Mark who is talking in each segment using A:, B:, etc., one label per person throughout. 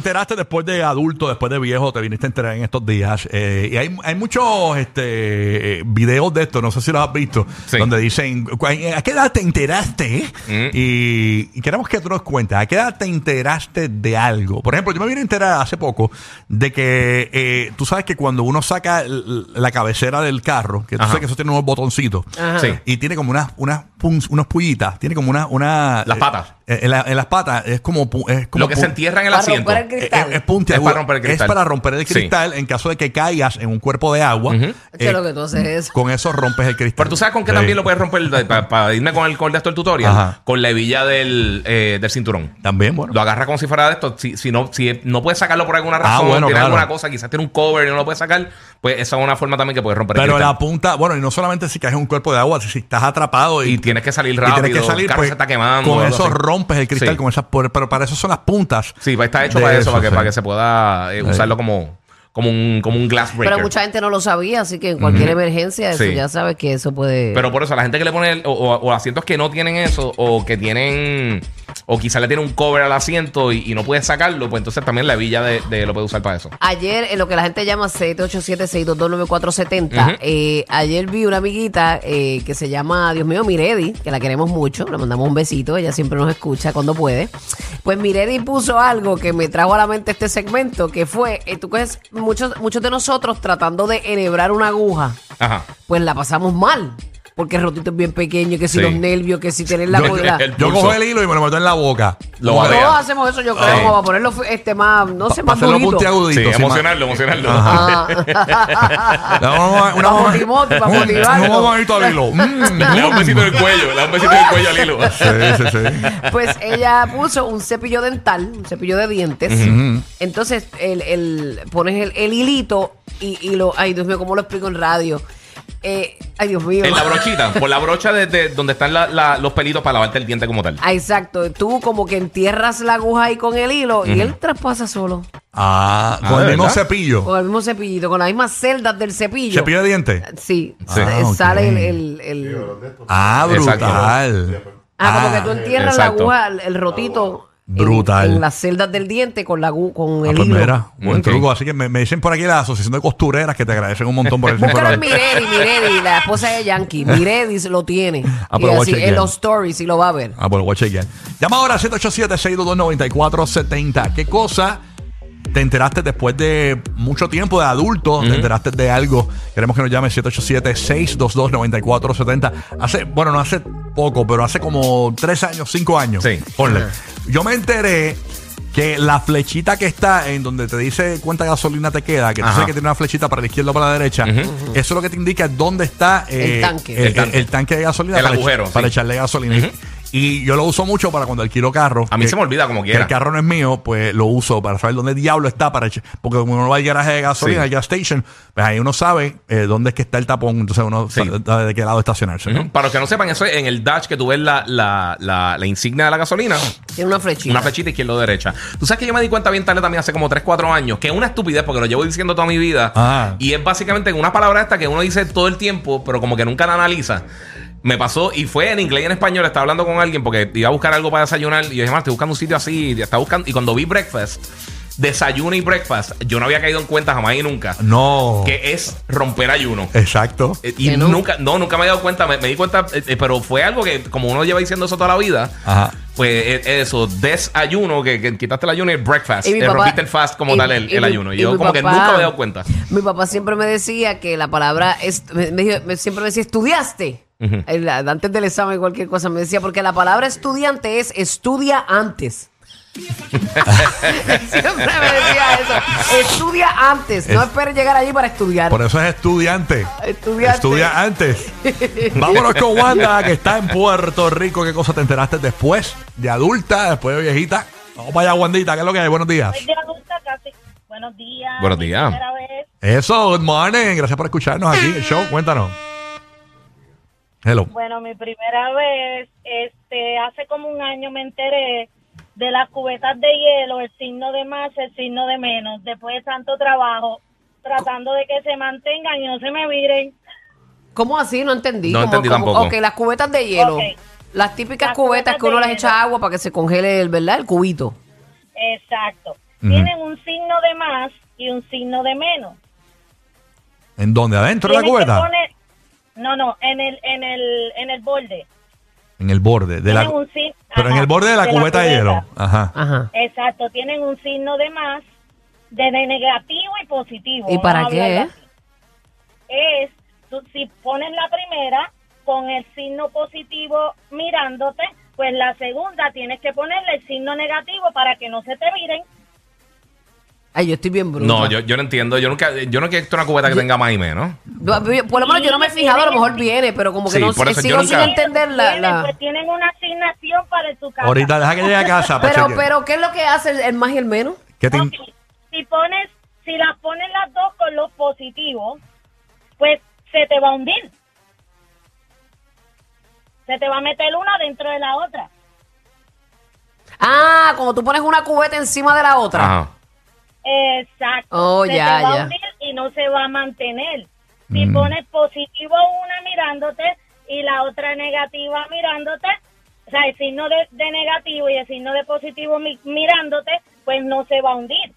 A: enteraste después de adulto, después de viejo, te viniste a enterar en estos días. eh, y hay, hay muchos este, eh, videos de esto, no sé si los has visto,
B: Sí.
A: donde dicen, "Cu- ¿a qué edad te enteraste?
B: Mm.
A: Y, y queremos que tú nos cuentes, ¿a qué edad te enteraste de algo? Por ejemplo, yo me vine a enterar hace poco de que eh, tú sabes que cuando uno saca la cabecera del carro, que tú
B: Ajá.
A: sabes que eso tiene unos botoncitos.
B: Sí.
A: y tiene como unas, unas, unos pullitas, tiene como una... una
B: Las patas.
A: Eh, en, la- en las patas es como... pu- Es como
B: Lo que se entierra en el
C: Para
B: asiento.
C: romper el
A: es,
C: cristal.
A: es puntiagudo.
B: Es para romper el cristal.
A: Es para romper el
B: Sí.
A: cristal en caso de que caigas en un cuerpo de agua.
B: Ujú.
A: eh,
C: lo que tú haces es.
A: con eso rompes el cristal.
B: Pero tú sabes con qué
A: Sí.
B: también lo puedes romper para irme con el con el de esto del tutorial.
A: Ajá.
B: Con la hebilla del, eh, del cinturón.
A: También, bueno.
B: Lo agarra como si fuera de esto. Si, si no, si no puedes sacarlo por alguna
A: Ah,
B: razón,
A: bueno,
B: tiene
A: claro.
B: alguna cosa, quizás tiene un cover y no lo puedes sacar, pues esa es una forma también que puedes romper el
A: Pero
B: cristal.
A: la punta, bueno, y no solamente si caes en un cuerpo de agua, si, si estás atrapado y,
B: Y tienes que salir
A: y
B: rápido,
A: tienes que salir,
B: el carro
A: pues,
B: se está quemando.
A: Con
B: algo
A: eso
B: así.
A: rompes el cristal,
B: Sí.
A: con esas, pero para eso son las puntas.
B: Sí, está hecho para eso, para, que,
A: sí.
B: para que se pueda eh, usarlo como, como, un, como un glass breaker.
C: Pero mucha gente no lo sabía, así que en cualquier emergencia, eso
B: Sí.
C: ya sabes que eso puede.
B: Pero por eso, la gente que le pone, el- o, o- o asientos que no tienen eso, o que tienen, o quizás le tiene un cover al asiento y, y no puede sacarlo, pues entonces también la hebilla de, de lo puede usar para eso.
C: Ayer, en lo que la gente llama 787-622-9470,
B: Ujú.
C: eh, ayer vi una amiguita eh, que se llama, Dios mío, Miredi, que la queremos mucho, le mandamos un besito, ella siempre nos escucha cuando puede. Pues Miredi puso algo que me trajo a la mente este segmento, que fue, eh, tú coges muchos, muchos de nosotros tratando de enhebrar una aguja,
B: Ajá.
C: pues la pasamos mal. Porque el rotito es bien pequeño, que si
B: Sí.
C: los nervios, que si tener la...
A: yo,
C: la-
B: el-
A: yo
B: pulso.
A: cojo el hilo y me lo meto en la boca.
B: Lo
C: todos hacemos eso, yo creo,
B: Sí.
C: como para ponerlo este más, no sé,
A: para
C: más
A: hacerlo
C: durito.
A: puntiagudito.
B: Sí,
A: sí,
B: emocionarlo, emocionarlo.
C: Ah.
A: más- Una, una,
C: Pa' motimote, pa'
A: un-
C: motivarlo.
A: Un al hilo. Mm.
B: Le da un besito en el cuello, le da un besito en el cuello al hilo.
A: Sí, sí, sí.
C: Pues ella puso un cepillo dental, un cepillo de dientes. Entonces, el, el- pones el, el hilito y, y lo. Ay, Dios mío, ¿cómo lo explico en radio? Eh, ay, Dios mío.
B: En la brochita, por la brocha de, de donde están la- la- los pelitos para lavarte el diente como tal.
C: Ah, exacto. Tú como que entierras la aguja ahí con el hilo y él traspasa solo.
A: Ah,
B: Ah,
A: con el
B: ¿de
A: mismo
B: verdad?
A: cepillo.
C: Con el mismo cepillito, con las mismas celdas del cepillo.
A: ¿Cepillo de dientes?
C: Sí,
A: Sí.
C: eh,
A: Ah, ok.
C: sale el... el- el-
A: Ah,
B: Exacto.
A: brutal.
C: ah, como
A: Ah,
C: que tú entierras
B: exacto.
C: la aguja, el, el rotito...
A: Brutal.
C: En, las celdas del diente con, la, con
A: Ah,
C: el
A: pues
C: hilo.
A: mira, buen
B: Ok.
A: truco. Así que me, me dicen por aquí la Asociación de Costureras que te agradecen un montón por el
C: Búscalo en. Miredi, Miredi, la esposa de Yankee. Miredi lo tiene.
A: Ah,
C: y
A: pero voy a
C: así,
A: chequear.
C: en los stories y lo va a ver.
A: Ah, bueno, voy a chequear. Llama ahora al 787-622-9470. ¿Qué cosa te enteraste después de mucho tiempo de adulto? ¿Te enteraste de algo? Queremos que nos llame 787-622-9470. Hace, bueno, no hace poco, pero hace como tres años, cinco años.
B: Sí.
A: Ponle. Yo me enteré que la flechita que está en donde te dice cuánta gasolina te queda, que tú
B: Ajá.
A: sabes que tiene una flechita para la izquierda o para la derecha, eso es lo que te indica dónde está eh,
C: El tanque.
A: el,
B: El tanque.
A: el tanque de gasolina
B: El
A: para,
B: agujero,
A: para
B: sí.
A: echarle gasolina. Y yo lo uso mucho para cuando alquilo carro.
B: A mí
A: que-
B: se me olvida como
A: que
B: quiera.
A: el carro no es mío, pues lo uso para saber dónde diablo está para echar. Porque como uno va al garaje de gasolina,
B: Sí.
A: al gas station, pues ahí uno sabe eh, dónde es que está el tapón, entonces uno
B: Sí.
A: sabe de qué lado estacionarse.
B: Para los que no sepan, eso es en el dash que tú ves la, la, la, la insignia de la gasolina.
C: Tiene una flechita.
B: Una flechita izquierda o derecha. Tú sabes que yo me di cuenta bien tarde también hace como 3, 4 años, que es una estupidez porque lo llevo diciendo toda mi vida.
A: Ah.
B: Y es básicamente una palabra esta que uno dice todo el tiempo, pero como que nunca la analiza. Me pasó y fue en inglés y en español. Estaba hablando con alguien porque iba a buscar algo para desayunar. Y yo dije, "Man, estoy buscando un sitio así. Y, estaba buscando, y cuando vi breakfast, desayuno y breakfast, yo no había caído en cuenta jamás y nunca
A: No.
B: que es romper ayuno.
A: Exacto.
B: Eh, Y
C: no.
B: nunca, no, nunca me he dado cuenta, me, me di cuenta, eh, eh, pero fue algo que como uno lleva diciendo eso toda la vida,
A: Ajá.
B: pues eh, eso, desayuno, que, que quitaste el ayuno y el breakfast,
C: Y
B: eh,
C: papá-
B: rompiste el fast como
C: y-
B: tal el,
C: y
B: el
C: mi-
B: ayuno. Y, yo como que nunca me he dado cuenta.
C: Mi papá siempre me decía que la palabra, est- me, me dijo- me- siempre me decía, ¿estudiaste? El- antes del examen, cualquier cosa, me decía, porque la palabra estudiante es estudia antes. siempre me decía eso. Estudia antes, no
A: Es-
C: esperes llegar allí para estudiar.
A: Por eso es estudiante.
C: Estudiante.
A: Estudia antes. Vámonos con Wanda, que está en Puerto Rico. ¿Qué cosa te enteraste después de adulta, después de viejita? Vamos para allá, Wandita. ¿Qué es lo que hay? Buenos días.
D: Soy de adulta casi. Buenos días.
B: Buenos días.
D: Primera vez.
A: Eso, good morning. Gracias por escucharnos aquí. El show, cuéntanos. Hello.
D: Bueno, mi primera vez, este, hace como un año me enteré de las cubetas de hielo, el signo de más, el signo de menos, después de tanto trabajo, tratando de que se mantengan y no se me viren.
C: ¿Cómo así? No entendí.
B: No
C: Como-
B: entendí
C: como-
B: tampoco.
C: Ok, las cubetas de hielo. Las típicas
D: Las
C: cubetas
D: cubetas
C: que uno las echa agua para que se congele, el, ¿verdad? El cubito.
D: Exacto. Tienen un signo de más y un signo de menos.
A: ¿En dónde? ¿Adentro de la cubeta?
D: No, no, en el, en el, en el borde.
A: En el borde. De la,
D: un
A: pero en el borde de la
D: de la
A: cubeta de hielo. Ajá.
C: Ajá.
D: Exacto, tienen un signo de más, de, de negativo y positivo.
C: ¿Y para qué?
D: Es, tú, si pones la primera con el signo positivo mirándote, pues la segunda tienes que ponerle el signo negativo para que no se te miren.
C: Ay, yo estoy bien bruta.
B: No, yo, yo no entiendo. Yo nunca, yo no quiero una cubeta que tenga más y menos.
C: Yo- Por lo menos yo no me he fijado, a lo mejor viene, pero como que
B: Sí,
C: no
B: por
C: sé,
B: eso yo
C: sigo
B: nunca-
C: sin entender la...
D: Tienen,
C: la-
D: Pues tienen una asignación para tu casa.
A: Ahorita deja que llegue a casa. para
C: Pero,
A: chequear.
C: pero, ¿qué es lo que hace el, el más y el menos?
A: ¿Qué te
D: Ok, Si pones, si las pones las dos con los positivos, pues se te va a hundir. Se te va a meter una dentro de la otra.
C: Ah, como tú pones una cubeta encima de la otra.
B: Ajá.
D: Exacto.
C: Oh,
D: se
C: ya,
D: te va
C: ya.
D: a hundir y no se va a mantener. Si
A: Mm.
D: pones positivo una mirándote y la otra negativa mirándote, o sea, el signo de, de negativo y el signo de positivo mi- mirándote, pues no se va a hundir.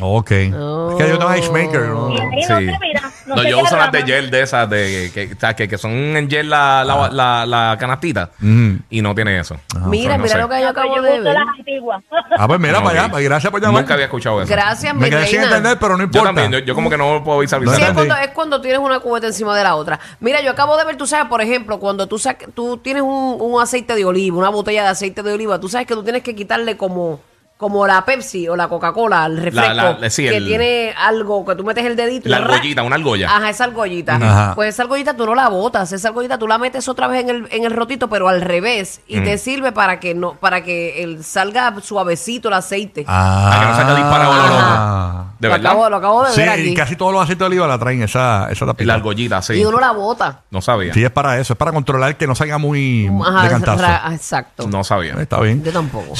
A: Ok.
C: Oh.
A: Es que yo tengo Ice Maker. ¿no?
D: Ahí
B: Sí.
D: no mira.
B: Yo uso las de gel de esas, de, que, que, que son en gel la, la, la, la canastita.
A: Ujú.
B: Y no tiene eso.
C: Mira,
B: no
C: mira
B: sé.
C: lo que yo
D: Ah, pues
C: acabo
D: yo
C: de
D: uso
C: ver.
D: las antiguas.
A: Ah, pues mira para allá. Gracias por llamar.
B: Nunca había escuchado eso.
C: Gracias,
A: Me quedé sin entender, pero no
B: Yo
A: importa.
B: también, yo, yo como que no puedo
A: No
B: visualizar.
C: Sí, es cuando, es cuando tienes una cubeta encima de la otra. Mira, yo acabo de ver, tú sabes, por ejemplo, cuando tú, tú tienes un, un aceite de oliva, una botella de aceite de oliva, tú sabes que tú tienes que quitarle como, como la Pepsi o la Coca-Cola, el refresco,
B: la- sí,
C: que
B: el-
C: tiene algo, que tú metes el dedito y
B: La
C: ¡ra!
B: argollita, una argolla.
C: Ajá, esa argollita.
A: Ajá.
C: Pues esa argollita tú no la botas, esa argollita tú la metes otra vez en el, en el rotito, pero al revés. Y te sirve para que no, para que el, salga suavecito el aceite.
A: Ah,
B: que no salga disparado el olor.
A: Ah.
B: ¿De
C: lo,
B: verdad?
C: acabo, lo acabo de
A: Sí,
C: ver aquí.
A: y casi todos los aceites de oliva la traen esa, esa tapita.
B: La argollita, sí.
C: Y uno la bota.
B: No sabía.
A: Sí, es para eso. Es para controlar que no salga muy
C: Ajá,
A: de cantazo.
C: ra- exacto.
B: No sabía.
A: Está bien.
C: Yo tampoco.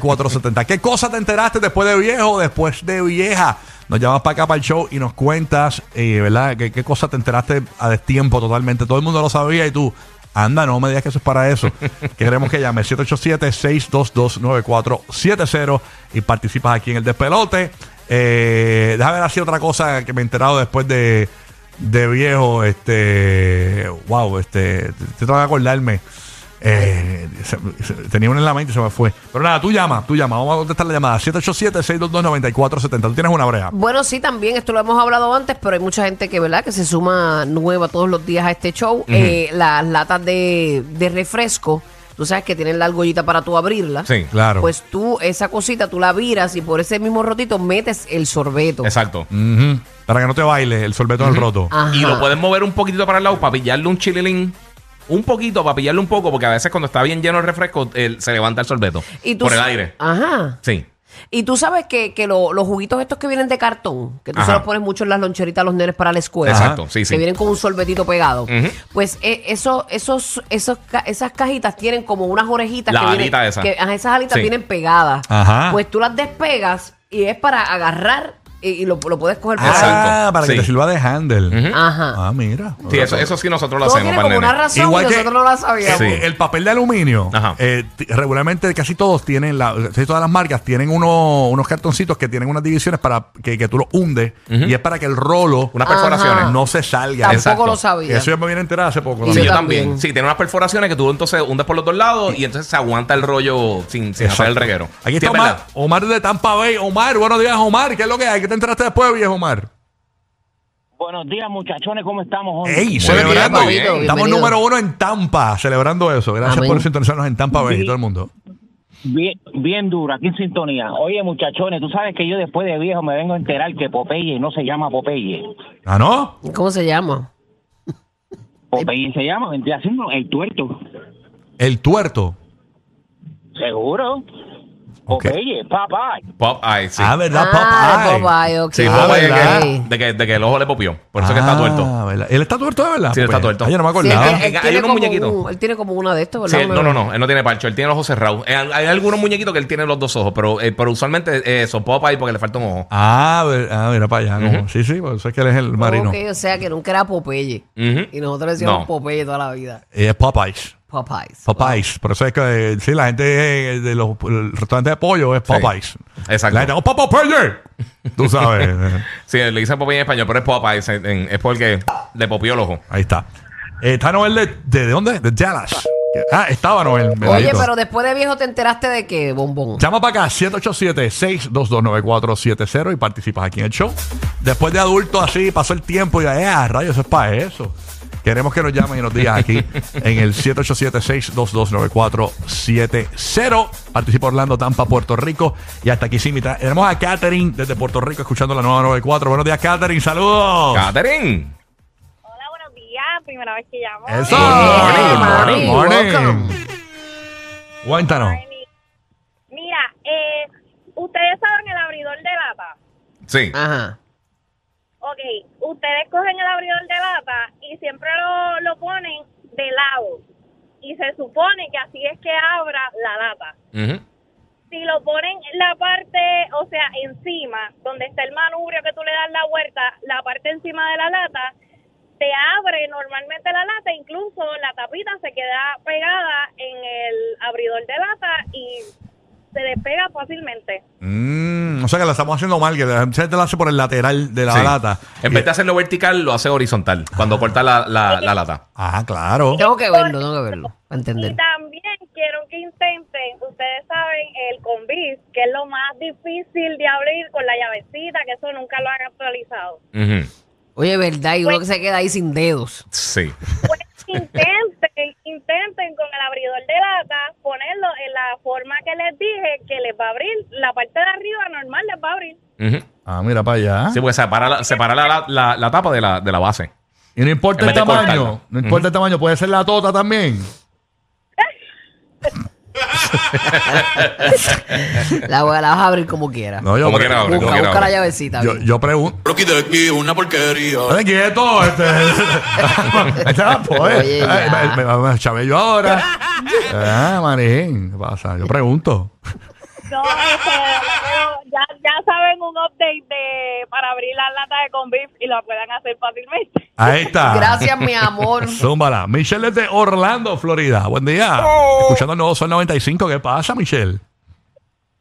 A: 787-622-9470. ¿Qué cosa te enteraste después de viejo después de vieja? Nos llamas para acá para el show y nos cuentas, eh, ¿verdad? ¿Qué, qué cosa te enteraste a destiempo totalmente? Todo el mundo lo sabía y tú, anda, no me digas que eso es para eso. Queremos que llame 787-622-9470 y participas aquí en el despelote. Eh, déjame ver así otra cosa que me he enterado después de, de viejo. Este, wow, este, te tengo que acordarme. Eh, se- se- tenía una en la mente y se me fue. Pero nada, tú llama, tú llama. Vamos a contestar la llamada. 787-622-9470. Tú tienes una brea.
C: Bueno, sí, también esto lo hemos hablado antes, pero hay mucha gente que, ¿verdad?, que se suma nueva todos los días a este show. Eh, las latas de, de refresco, tú sabes que tienen la argollita para tú abrirla.
B: Sí,
A: Claro.
C: Pues tú, esa cosita, tú la viras y por ese mismo rotito metes el sorbeto.
B: Exacto.
A: Para que no te baile el sorbeto en el roto.
C: Ajá.
B: Y lo puedes mover un poquito para el lado para pillarle un chililín. Un poquito para pillarle un poco, porque a veces cuando está bien lleno el refresco, el- se levanta el sorbeto.
C: Y tú
B: por el aire.
C: Ajá.
B: Sí.
C: Y tú sabes que, que lo- los juguitos estos que vienen de cartón, que tú se
B: Ajá.
C: los pones mucho en las loncheritas a los nenes para la escuela.
B: Exacto, sí, sí.
C: Que vienen con un sorbetito pegado. Pues eh, eso, esos, esos, ca- esas cajitas tienen como unas orejitas
B: La
C: que vienen-
B: alita esa.
C: que- ajá, esas alitas
B: Sí.
C: vienen pegadas.
A: Ajá.
C: Pues tú las despegas y es para agarrar y, y lo, lo puedes coger por
A: Ah, para que
B: Sí.
A: te sirva de handle.
C: Ajá.
A: Ah, mira.
B: Sí, eso, eso sí nosotros lo
C: Todo
B: hacemos
C: tiene como una razón
A: Igual
C: y
A: que
C: nosotros no la sabíamos.
B: Sí.
A: El papel de aluminio,
B: Ajá.
A: eh, regularmente casi todos tienen, la, casi todas las marcas tienen uno- unos cartoncitos que tienen unas divisiones para que, que tú lo hundes y es para que el rolo
B: Unas
C: Ajá.
B: perforaciones.
A: no se salga.
C: Tampoco
B: Exacto.
C: lo sabía.
A: Eso yo me vine a enterar hace poco.
C: Y
B: Sí,
A: también.
B: yo también.
C: también.
B: Sí, tiene unas perforaciones que tú entonces hundes por los dos lados y entonces se aguanta el rollo sin, sin hacer el reguero.
A: Aquí está
B: es
A: Omar. Omar de Tampa Bay. Omar, buenos días, Omar. ¿Qué es lo que hay? ¿Qué te enteraste después, viejo Omar?
E: Buenos días, muchachones, ¿cómo estamos hoy?
A: ¡Ey! Celebrando.
B: bien,
A: Estamos
C: bienvenido.
A: número uno en Tampa, celebrando eso. Gracias
C: Amén.
A: por sintonizarnos en Tampa Bay y todo el mundo.
E: Bien, bien duro, aquí en sintonía. Oye, muchachones, tú sabes que yo después de viejo me vengo a enterar que Popeye no se llama Popeye.
A: ¿Ah, no?
C: ¿Cómo se llama?
E: Popeye se llama, vendría haciendo el tuerto.
A: El tuerto.
E: ¿Seguro?
A: Ok.
E: Popeye, papá.
B: Pop Eye, sí.
A: Ah, ¿verdad?
C: Ah,
A: Popeye.
C: Popeye, ok.
B: Sí,
A: Ah,
B: Popeye
A: ¿verdad?
B: que- de, que, de que el ojo le popió. Por eso es que está
A: Ah,
B: tuerto.
A: ¿verdad? ¿Él está tuerto de verdad?
B: Sí, está
A: Popeye?
B: tuerto.
A: Ah, yo no me
C: Sí, él,
A: acordaba.
C: él
B: Hay
C: tiene
B: unos
C: como
B: muñequitos.
C: un- él tiene como una de estos,
B: Sí,
C: ¿verdad?
B: no, no, no, él no tiene parcho, él tiene los ojos cerrados. Eh, Hay, algunos muñequitos que él tiene los dos ojos, pero, eh, pero usualmente eh, eso, Popeye porque le falta un ojo.
A: Ah, ver- ah, mira para allá. como- Sí, sí, por eso es que él es el marino.
C: Ok, o sea que nunca era Popeye.
B: Ujú.
C: Y nosotros decíamos
B: No.
C: Popeye toda la vida.
A: Eh, Es Popeyes.
C: Popeyes.
A: Popeyes. Por eso es que eh, sí, la gente eh, de los el restaurante de pollo es Popeyes.
B: Exacto.
A: La gente, ¡oh, Popeye! Tú sabes.
B: Sí, le dicen Popeye en español, pero es Popeye. Es, en- es porque le popió el ojo.
A: ahí está. Eh, está Noel de, de, ¿de dónde? De Dallas. Ah, estaba Noel.
C: Oye,
A: medallito.
C: pero después de viejo te enteraste de qué, bombón.
A: Llama para acá, 787-622-9470 y participas aquí en el show. Después de adulto, así, pasó el tiempo y ya, eh, rayos, eso es para eso. Queremos que nos llamen y nos digan aquí en el 787-622-9470. Participa Orlando, Tampa, Puerto Rico. Y hasta aquí sí, mitad. Tenemos a Katherine desde Puerto Rico escuchando la nueva 94. Buenos días, Katherine. Saludos.
B: Catherine.
D: Hola, buenos días. Primera vez que llamo.
A: Eso.
C: Hey,
A: Morning,
C: morning,
A: morning.
C: welcome.
A: Cuéntanos.
D: Mira, eh, ustedes saben el abridor de lata.
B: Sí.
C: Ajá.
D: Ok, ustedes cogen el abridor de lata siempre lo, lo ponen de lado. Y se supone que así es que abra la lata. Si lo ponen la parte, o sea, encima, donde está el manubrio que tú le das la vuelta, la parte encima de la lata, te abre normalmente la lata, incluso la tapita se queda pegada en el abridor de lata y se despega fácilmente.
A: Mm, o sea que la estamos haciendo mal, que la gente lo hace por el lateral de la
B: Sí.
A: lata.
B: En vez de hacerlo vertical, lo hace horizontal. Cuando corta la, la, la lata.
A: Ah, claro.
C: Tengo que verlo, tengo que verlo. Para
D: Y
C: entender.
D: también quiero que intenten, ustedes saben, el convis, que es lo más difícil de abrir con la llavecita, que eso nunca lo han actualizado.
B: Ujú.
C: Oye, verdad, y uno que se queda ahí sin dedos.
B: Sí.
D: Pues intenten, intenten con el abridor de lata ponerlo en la forma que les dije, que les va a abrir, la parte de arriba normal les va a abrir.
B: Ujú.
A: Ah, mira para allá.
B: Sí, pues separa la, separa la, la, la tapa de la, de la base.
A: Y no importa
B: En
A: el
B: vez de
A: tamaño.
B: cortarlo.
A: No importa el tamaño. Puede ser la tota también.
C: La, voy- la vas a abrir como quieras.
A: No, yo,
B: Como quiera, abre,
C: busca busca la llavecita.
A: yo, yo pregunto.
F: Rocky de aquí, una porquería.
A: ¡Ven quieto! Este, este va, pues.
C: Oye,
A: Ay, me, me, me chavé yo ahora. ah, manín. ¿Qué pasa? Yo pregunto.
D: No, ya, saben un update de para abrir las latas de conviv y lo puedan hacer fácilmente.
A: Ahí está.
C: Gracias, mi amor.
A: Zúmbala. Michelle es de Orlando, Florida. Buen día. Escuchando el nuevo Sol 95. ¿Qué pasa, Michelle?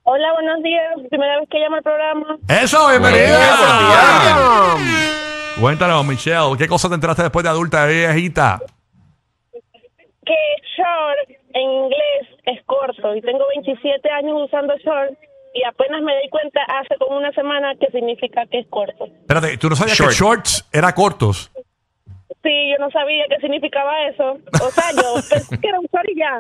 D: Hola, buenos días. Primera vez que llamo al programa.
A: Eso, bienvenida.
B: Buen día.
A: Cuéntanos, Michelle, ¿qué cosa te enteraste después de adulta, de viejita?
D: Que short en inglés es corto y tengo 27 años usando short y apenas me di cuenta hace como una semana que significa que es corto.
A: Espérate, ¿tú no sabías
B: Short.
A: que shorts era cortos?
D: Sí, yo no sabía qué significaba eso. O sea, yo pensé que era un short y ya.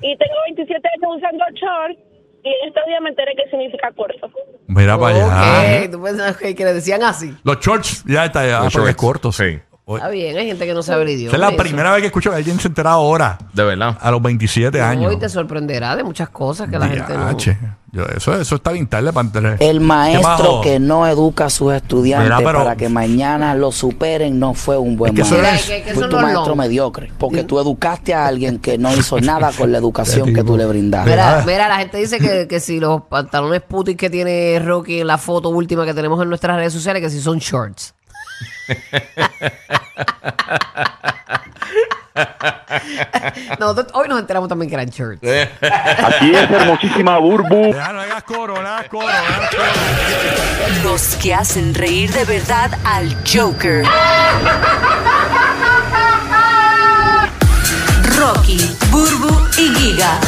D: Y tengo 27 años usando short y en estos días me enteré que significa corto.
A: Mira para allá.
C: Ok, tú pensabas que, que le decían así.
A: Los shorts ya está, ya,
B: Los
A: porque es
B: shorts,
A: corto.
B: sí.
A: Oye,
C: Está bien, hay gente que no sabe el idioma.
A: Esa es la
C: eso.
A: primera vez que escucho que alguien se entera ahora,
B: De verdad.
A: a los 27 años.
C: Hoy te sorprenderá de muchas cosas que la gente no...
A: Yo- eso, eso está bien tarde para enterar.
G: El
A: ¿Qué
G: maestro que no educa a sus estudiantes
A: Mira, pero-
G: para que mañana lo superen no fue un buen
A: Es que eso
G: maestro.
A: es-
C: que- que
G: Fue
C: eso
G: tu
C: no es
G: maestro mediocre. Porque tú educaste a alguien que no hizo nada con la educación que tú le brindaste.
C: Mira, mira, la gente dice que, que si los pantalones putis que tiene Rocky en la foto última que tenemos en nuestras redes sociales, que si son shorts. Nosotros hoy nos enteramos también que eran church.
H: Aquí es hermosísima Burbu.
A: Ya, no hagas coro, no hagas coro, no hagas coro.
I: Los que hacen reír de verdad al Joker. Rocky, Burbu y Giga.